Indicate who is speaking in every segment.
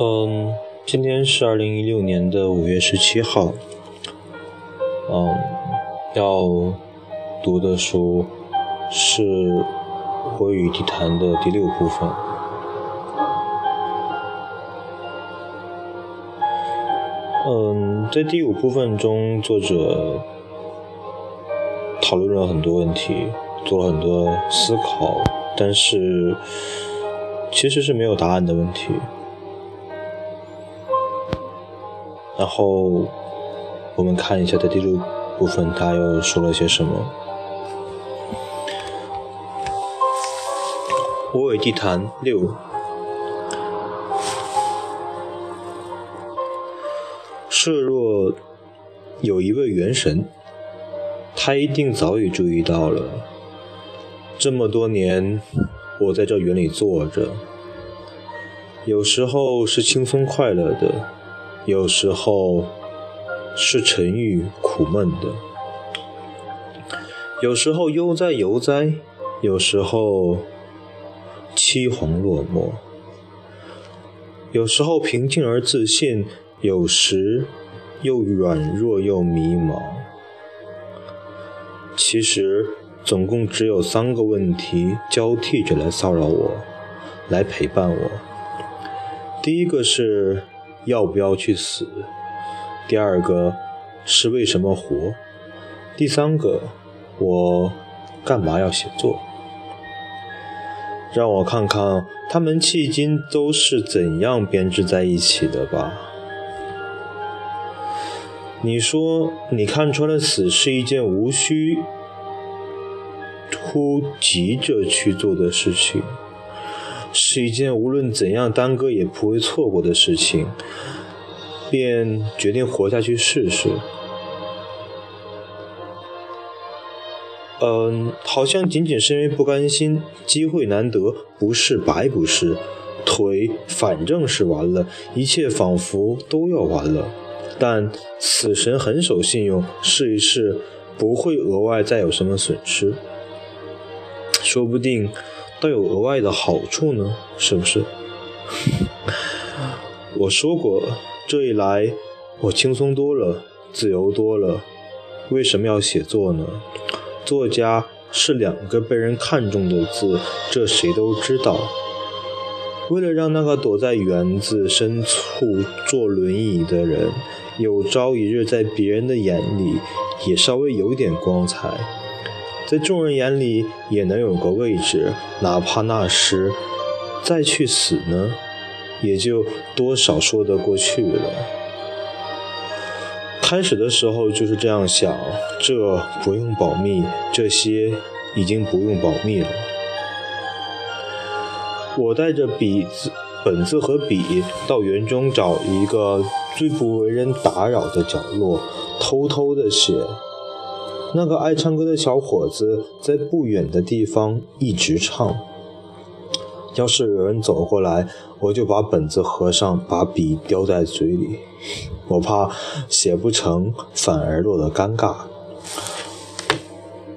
Speaker 1: 嗯，今天是二零一六年的五月十七号。嗯，要读的书是《我与地坛》的第六部分。嗯，在第五部分中，作者讨论了很多问题，做了很多思考，但是其实是没有答案的问题。然后我们看一下，在第六部分他又说了些什么。我为地坛六，设若有一位元神，他一定早已注意到了。这么多年，我在这园里坐着，有时候是轻松快乐的。有时候是沉郁苦闷的，有时候悠哉悠哉，有时候凄惶落寞，有时候平静而自信，有时又软弱又迷茫。其实，总共只有三个问题交替着来骚扰我，来陪伴我。第一个是。要不要去死？第二个是为什么活？第三个，我干嘛要写作？让我看看他们迄今都是怎样编织在一起的吧。你说你看穿了死是一件无需突急着去做的事情。是一件无论怎样耽搁也不会错过的事情，便决定活下去试试。嗯，好像仅仅是因为不甘心，机会难得，不是白不是，腿反正是完了，一切仿佛都要完了。但死神很守信用，试一试不会额外再有什么损失，说不定。都有额外的好处呢，是不是？我说过，这一来我轻松多了，自由多了。为什么要写作呢？作家是两个被人看重的字，这谁都知道。为了让那个躲在园子深处坐轮椅的人，有朝一日在别人的眼里也稍微有点光彩。在众人眼里也能有个位置，哪怕那时再去死呢，也就多少说得过去了。开始的时候就是这样想，这不用保密，这些已经不用保密了。我带着笔子、本子和笔到园中找一个最不为人打扰的角落，偷偷的写。那个爱唱歌的小伙子在不远的地方一直唱。要是有人走过来，我就把本子合上，把笔叼在嘴里。我怕写不成，反而落得尴尬。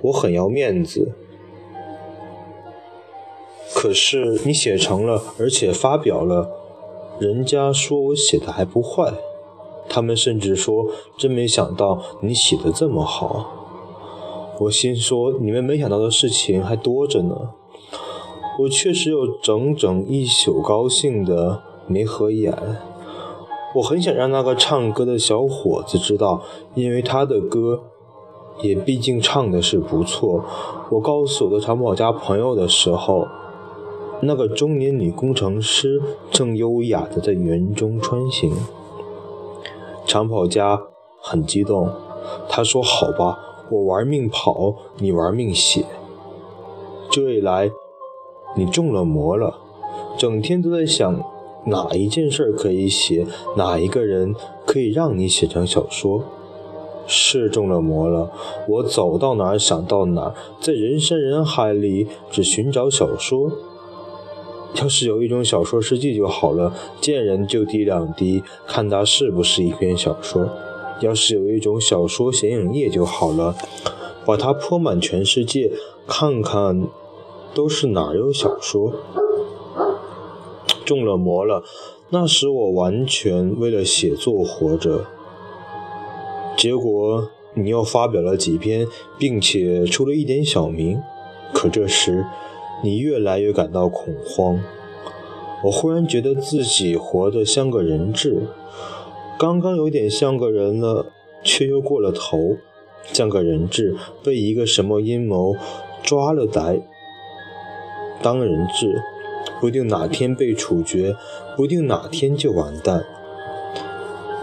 Speaker 1: 我很要面子。可是你写成了，而且发表了，人家说我写的还不坏。他们甚至说，真没想到你写的这么好。我心说，你们没想到的事情还多着呢。我确实有整整一宿高兴的没合眼。我很想让那个唱歌的小伙子知道，因为他的歌也毕竟唱的是不错。我告诉我的长跑家朋友的时候，那个中年女工程师正优雅的在园中穿行。长跑家很激动，他说：“好吧。”我玩命跑，你玩命写。这一来，你中了魔了，整天都在想哪一件事可以写，哪一个人可以让你写成小说。是中了魔了，我走到哪儿想到哪儿，在人山人海里只寻找小说。要是有一种小说世纪就好了，见人就滴两滴，看它是不是一篇小说。要是有一种小说显影液就好了，把它泼满全世界，看看都是哪有小说。中了魔了，那时我完全为了写作活着，结果你又发表了几篇，并且出了一点小名。可这时，你越来越感到恐慌。我忽然觉得自己活得像个人质，刚刚有点像个人了，却又过了头，像个人质被一个什么阴谋抓了来当人质。不定哪天被处决，不定哪天就完蛋。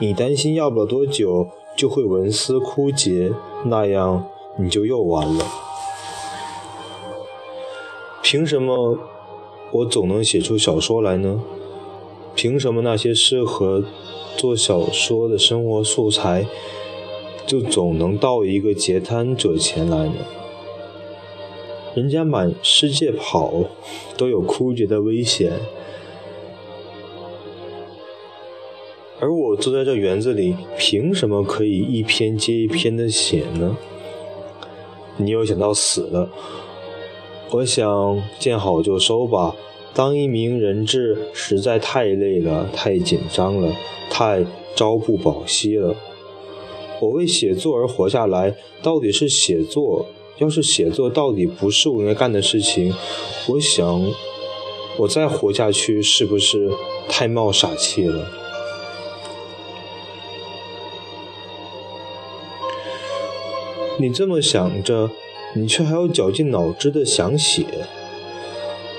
Speaker 1: 你担心要不了多久就会文思枯竭，那样你就又完了。凭什么我总能写出小说来呢？凭什么那些适合做小说的生活素材就总能到一个截瘫者前来呢？人家满世界跑，都有枯竭的危险，而我坐在这园子里，凭什么可以一篇接一篇的写呢？你又想到死了，我想见好就收吧。当一名人质实在太累了，太紧张了，太朝不保夕了。我为写作而活下来，到底是写作？要是写作到底不是我应该干的事情，我想，我再活下去是不是太冒傻气了？你这么想着，你却还要绞尽脑汁的想写。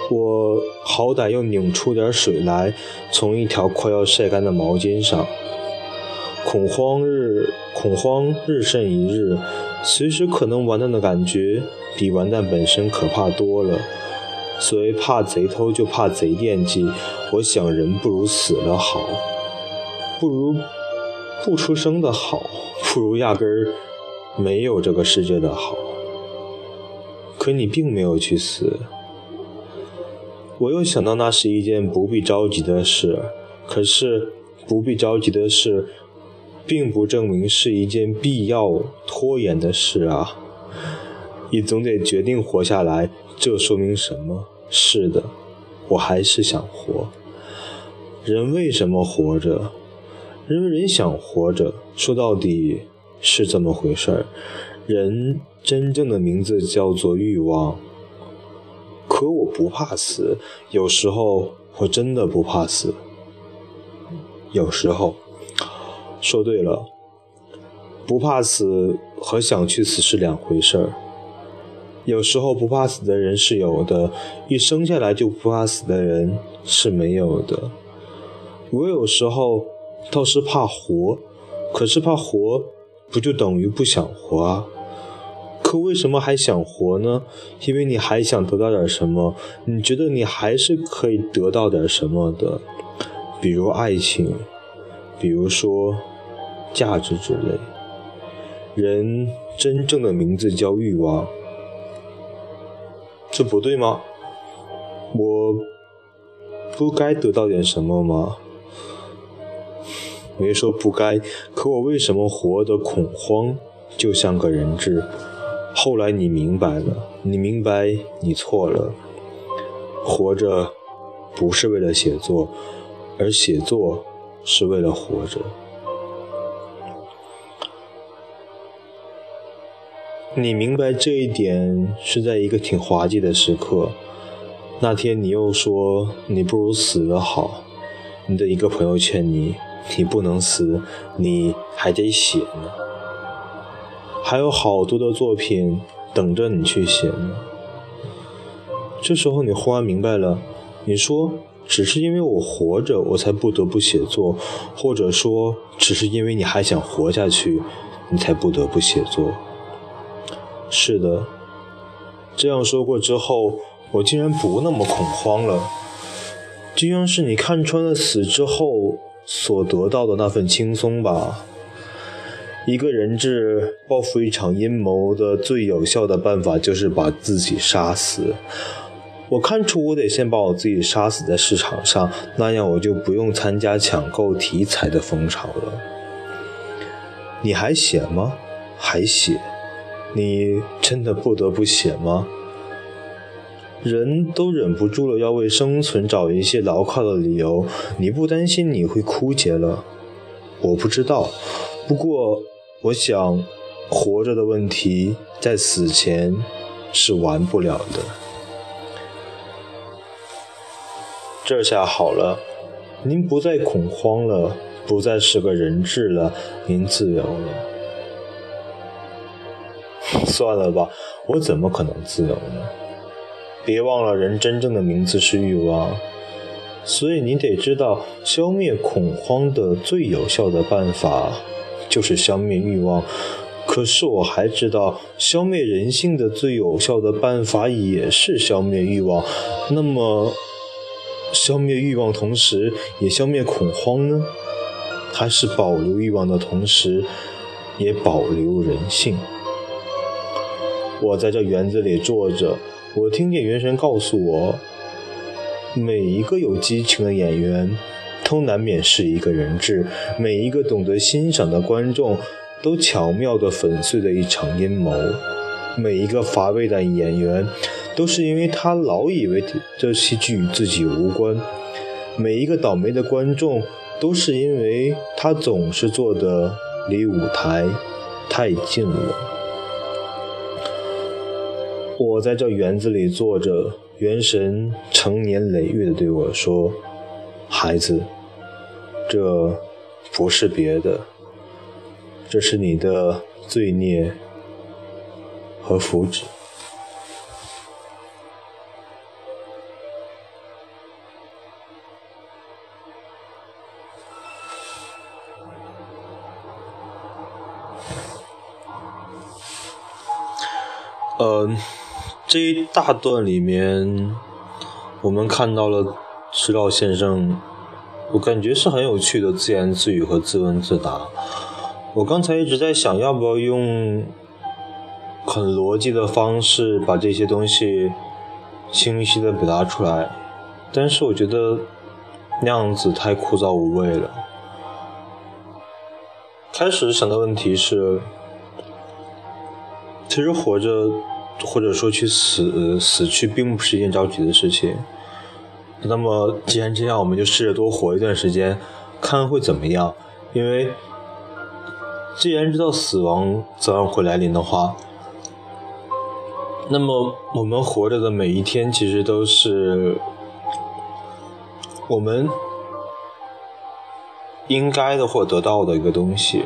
Speaker 1: 我好歹又拧出点水来，从一条快要晒干的毛巾上。恐慌日，恐慌日甚一日。随时可能完蛋的感觉，比完蛋本身可怕多了。所谓怕贼偷，就怕贼惦记。我想，人不如死了好，不如不出生的好，不如压根儿没有这个世界的好。可你并没有去死。我又想到，那是一件不必着急的事。可是，不必着急的事。并不证明是一件必要拖延的事啊！你总得决定活下来，这说明什么？是的，我还是想活。人为什么活着？因为人想活着。说到底是这么回事儿。人真正的名字叫做欲望。可我不怕死，有时候我真的不怕死。有时候。说对了，不怕死和想去死是两回事儿。有时候不怕死的人是有的，一生下来就不怕死的人是没有的。我有时候倒是怕活，可是怕活不就等于不想活啊？可为什么还想活呢？因为你还想得到点什么，你觉得你还是可以得到点什么的，比如爱情，比如说。价值之类，人真正的名字叫欲望，这不对吗？我不该得到点什么吗？没说不该，可我为什么活得恐慌，就像个人质？后来你明白了，你明白你错了，活着不是为了写作，而写作是为了活着。你明白这一点是在一个挺滑稽的时刻。那天你又说你不如死了好，你的一个朋友劝你，你不能死，你还得写呢，还有好多的作品等着你去写呢。这时候你忽然明白了，你说只是因为我活着，我才不得不写作，或者说只是因为你还想活下去，你才不得不写作。是的，这样说过之后，我竟然不那么恐慌了。就像是你看穿了死之后所得到的那份轻松吧。一个人质报复一场阴谋的最有效的办法就是把自己杀死。我看出我得先把我自己杀死在市场上，那样我就不用参加抢购题材的风潮了。你还写吗？还写？你真的不得不写吗？人都忍不住了要为生存找一些牢靠的理由。你不担心你会枯竭了？我不知道，不过我想，活着的问题在死前是完不了的。这下好了，您不再恐慌了，不再是个人质了，您自由了。算了吧，我怎么可能自由呢？别忘了，人真正的名字是欲望。所以你得知道，消灭恐慌的最有效的办法就是消灭欲望。可是我还知道，消灭人性的最有效的办法也是消灭欲望。那么，消灭欲望同时也消灭恐慌呢？还是保留欲望的同时也保留人性？我在这园子里坐着，我听见元神告诉我。每一个有激情的演员，都难免是一个人质；每一个懂得欣赏的观众，都巧妙地粉碎了一场阴谋；每一个乏味的演员，都是因为他老以为这戏剧与自己无关；每一个倒霉的观众，都是因为他总是坐的离舞台太近了。我在这园子里坐着。元神成年累月地对我说：“孩子，这不是别的，这是你的罪孽和福祉。”嗯。这一大段里面，我们看到了迟老先生，我感觉是很有趣的自言自语和自问自答。我刚才一直在想，要不要用很逻辑的方式把这些东西清晰的表达出来，但是我觉得那样子太枯燥无味了。开始想的问题是，其实活着。或者说去死死去并不是一件着急的事情。那么既然这样，我们就试着多活一段时间，看会怎么样。因为既然知道死亡早晚会来临的话，那么我们活着的每一天其实都是我们应该的或得到的一个东西。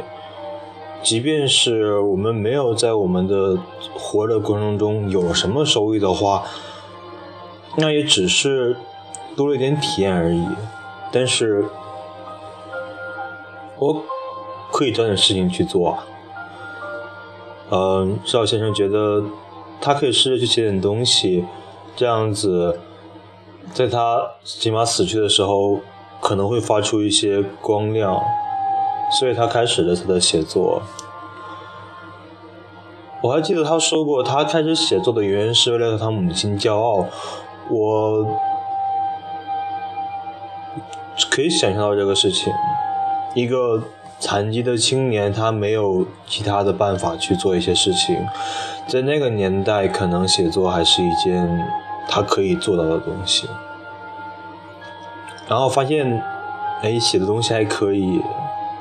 Speaker 1: 即便是我们没有在我们的活的过程中有什么收益的话，那也只是多了一点体验而已。但是，我可以找点事情去做啊。嗯，邵先生觉得他可以试着去写点东西，这样子，在他起码死去的时候，可能会发出一些光亮。所以他开始了他的写作。我还记得他说过，他开始写作的原因是为了让他母亲骄傲。我可以想象到这个事情。一个残疾的青年，他没有其他的办法去做一些事情，在那个年代，可能写作还是一件他可以做到的东西。然后发现，哎，写的东西还可以。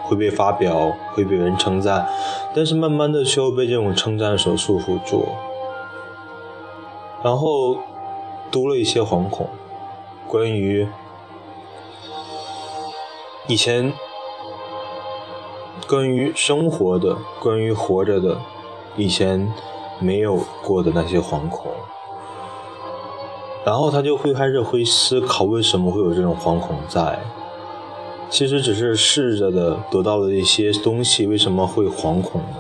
Speaker 1: 会被发表，会被人称赞，但是慢慢的却又被这种称赞所束缚住，然后多了一些惶恐，关于以前关于生活的，关于活着的，以前没有过的那些惶恐，然后他就会开始会思考为什么会有这种惶恐在。其实只是试着的得到了一些东西，为什么会惶恐呢？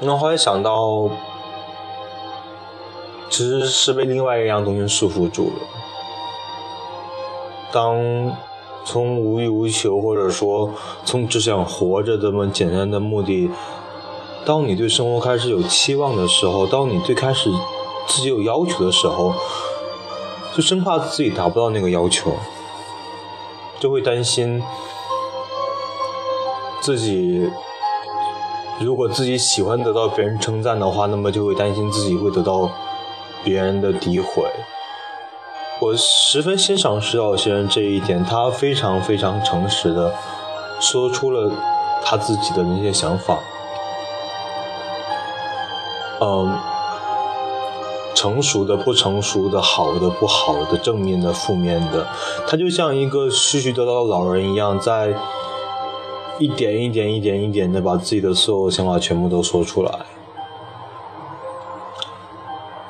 Speaker 1: 那后来想到，其实是被另外一样东西束缚住了。当从无欲无求，或者说从只想活着这么简单的目的，当你对生活开始有期望的时候，当你最开始自己有要求的时候，就生怕自己达不到那个要求。就会担心自己，如果自己喜欢得到别人称赞的话，那么就会担心自己会得到别人的诋毁。我十分欣赏石老先生这一点，他非常非常诚实的说出了他自己的那些想法。嗯，成熟的、不成熟的、好的、不好的、正面的、负面的，他就像一个絮絮叨叨的老人一样，在一点一点、一点一点的把自己的所有想法全部都说出来。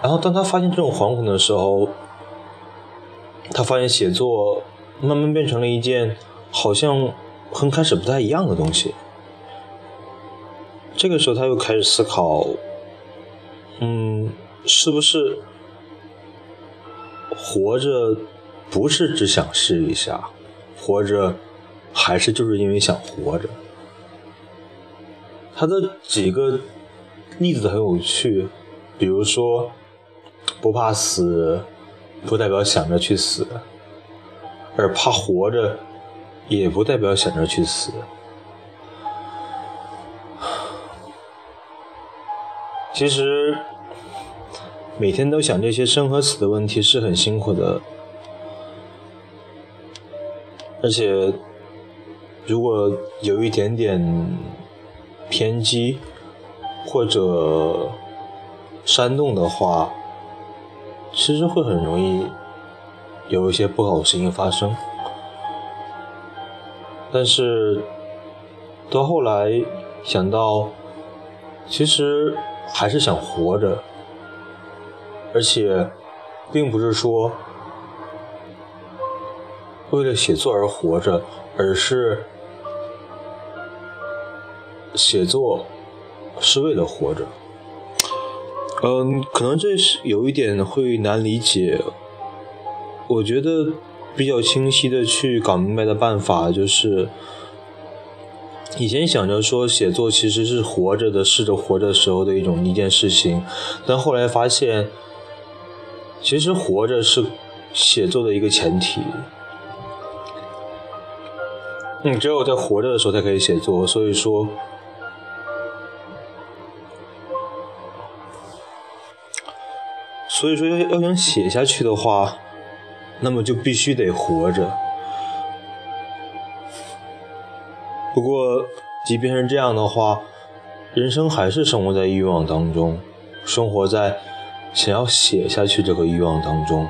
Speaker 1: 然后，当他发现这种惶恐的时候，他发现写作慢慢变成了一件好像和开始不太一样的东西。这个时候，他又开始思考。嗯，是不是活着不是只想试一下，活着还是就是因为想活着？他的几个例子很有趣，比如说不怕死，不代表想着去死；而怕活着，也不代表想着去死。其实。每天都想这些生和死的问题是很辛苦的，而且如果有一点点偏激或者煽动的话，其实会很容易有一些不好的事情发生。但是到后来想到，其实还是想活着。而且，并不是说为了写作而活着，而是写作是为了活着。嗯，可能这是有一点会难理解。我觉得比较清晰的去搞明白的办法，就是以前想着说写作其实是活着的，试着活着时候的一种一件事情，但后来发现。其实活着是写作的一个前提，你只有在活着的时候才可以写作。所以说，所以说要要想写下去的话，那么就必须得活着。不过，即便是这样的话，人生还是生活在欲望当中，生活在。想要写下去这个欲望当中，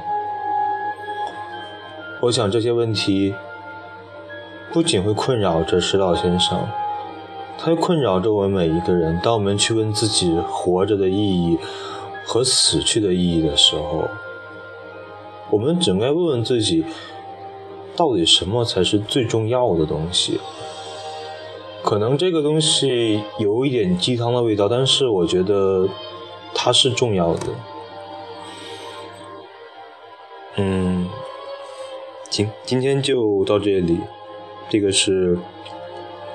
Speaker 1: 我想这些问题不仅会困扰着石老先生，它还困扰着我们每一个人。当我们去问自己活着的意义和死去的意义的时候，我们只该问问自己，到底什么才是最重要的东西？可能这个东西有一点鸡汤的味道，但是我觉得它是重要的。嗯，行，今天就到这里。这个是《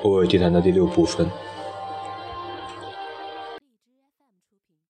Speaker 1: 偶尔地坛》的第六部分。